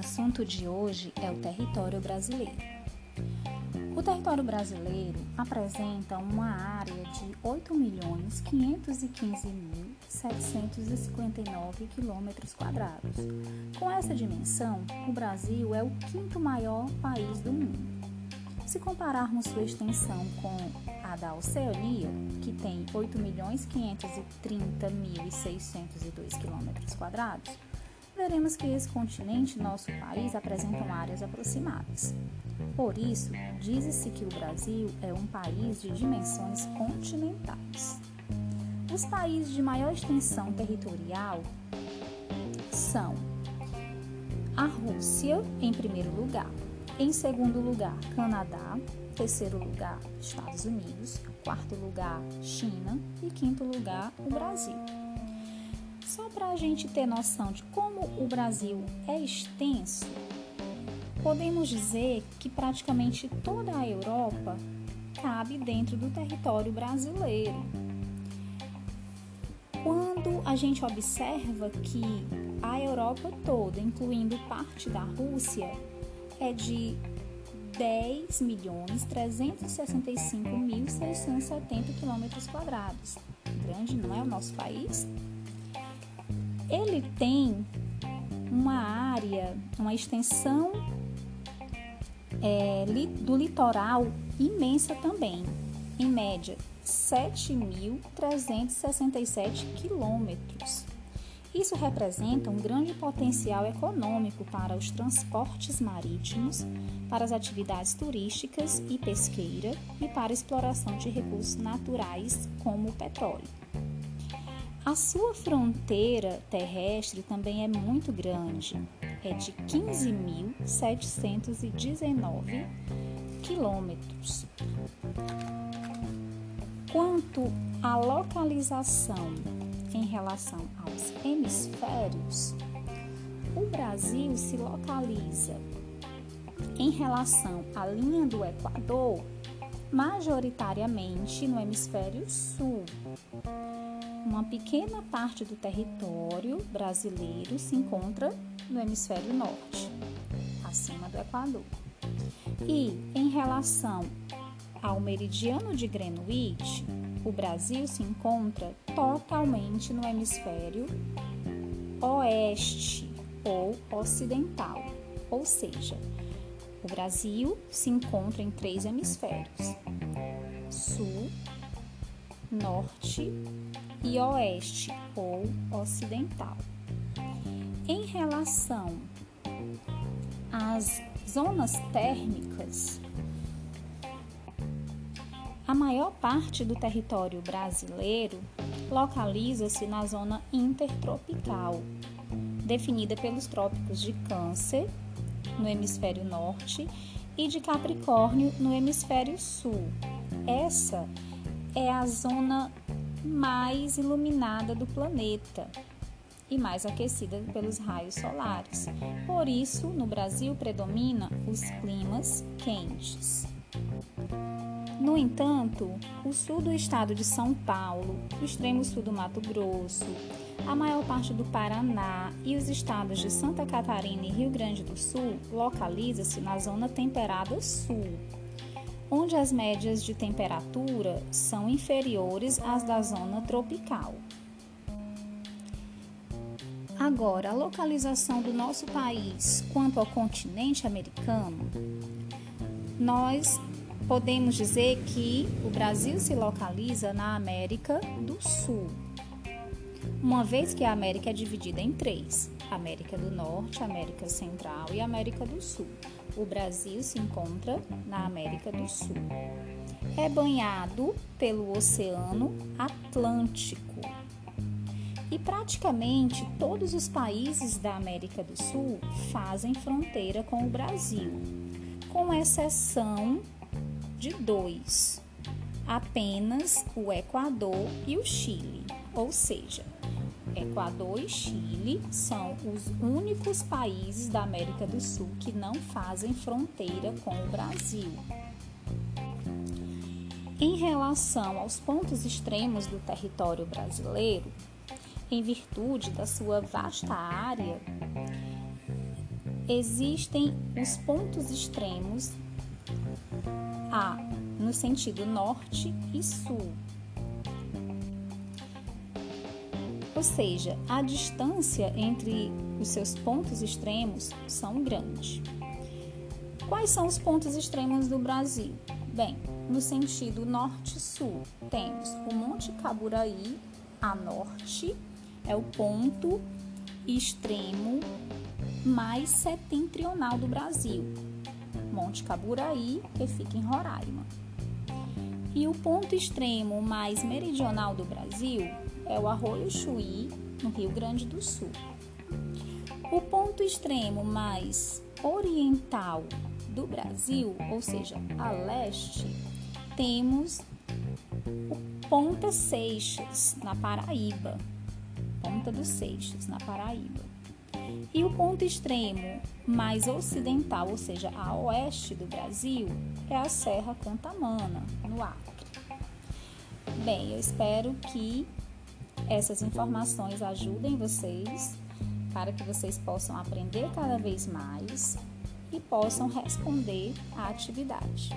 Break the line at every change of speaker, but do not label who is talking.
assunto de hoje é o território brasileiro. O território brasileiro apresenta uma área de 8.515.759 km. Com essa dimensão, o Brasil é o quinto maior país do mundo. Se compararmos sua extensão com a da Oceania, que tem 8.530.602 km, veremos que esse continente e nosso país apresentam áreas aproximadas. Por isso, diz-se que o Brasil é um país de dimensões continentais. Os países de maior extensão territorial são a Rússia, em primeiro lugar, em segundo lugar, Canadá, terceiro lugar, Estados Unidos, quarto lugar, China e quinto lugar, o Brasil. Só para a gente ter noção de como o Brasil é extenso, podemos dizer que praticamente toda a Europa cabe dentro do território brasileiro. Quando a gente observa que a Europa toda, incluindo parte da Rússia, é de 10.365.670 km quadrados. Grande, não é o nosso país? Ele tem uma área, uma extensão é, do litoral imensa também, em média 7.367 quilômetros. Isso representa um grande potencial econômico para os transportes marítimos, para as atividades turísticas e pesqueira e para a exploração de recursos naturais como o petróleo. A sua fronteira terrestre também é muito grande, é de 15.719 quilômetros. Quanto à localização em relação aos hemisférios, o Brasil se localiza em relação à linha do Equador, majoritariamente no hemisfério sul uma pequena parte do território brasileiro se encontra no hemisfério norte, acima do Equador. E em relação ao meridiano de Greenwich, o Brasil se encontra totalmente no hemisfério oeste ou ocidental, ou seja, o Brasil se encontra em três hemisférios: sul, norte e oeste ou ocidental. Em relação às zonas térmicas, a maior parte do território brasileiro localiza-se na zona intertropical, definida pelos trópicos de Câncer, no hemisfério norte, e de Capricórnio, no hemisfério sul. Essa é a zona mais iluminada do planeta e mais aquecida pelos raios solares. Por isso, no Brasil predomina os climas quentes. No entanto, o sul do estado de São Paulo, o extremo sul do Mato Grosso, a maior parte do Paraná e os estados de Santa Catarina e Rio Grande do Sul localiza-se na zona temperada sul onde as médias de temperatura são inferiores às da zona tropical. Agora, a localização do nosso país quanto ao continente americano, nós podemos dizer que o Brasil se localiza na América do Sul, uma vez que a América é dividida em três: América do Norte, América Central e América do Sul. O Brasil se encontra na América do Sul. É banhado pelo Oceano Atlântico. E praticamente todos os países da América do Sul fazem fronteira com o Brasil, com exceção de dois: apenas o Equador e o Chile. Ou seja, Equador e Chile são os únicos países da América do Sul que não fazem fronteira com o Brasil. Em relação aos pontos extremos do território brasileiro, em virtude da sua vasta área, existem os pontos extremos A no sentido norte e sul. Ou seja, a distância entre os seus pontos extremos são grandes. Quais são os pontos extremos do Brasil? Bem, no sentido norte-sul, temos o Monte Caburaí a norte, é o ponto extremo mais setentrional do Brasil. Monte Caburaí, que fica em Roraima. E o ponto extremo mais meridional do Brasil é o Arroio Chuí, no Rio Grande do Sul. O ponto extremo mais oriental do Brasil, ou seja, a leste, temos o Ponta Seixas, na Paraíba. Ponta dos Seixas, na Paraíba. E o ponto extremo mais ocidental, ou seja, a oeste do Brasil, é a Serra Cantamana, no Acre. Bem, eu espero que essas informações ajudem vocês para que vocês possam aprender cada vez mais e possam responder à atividade.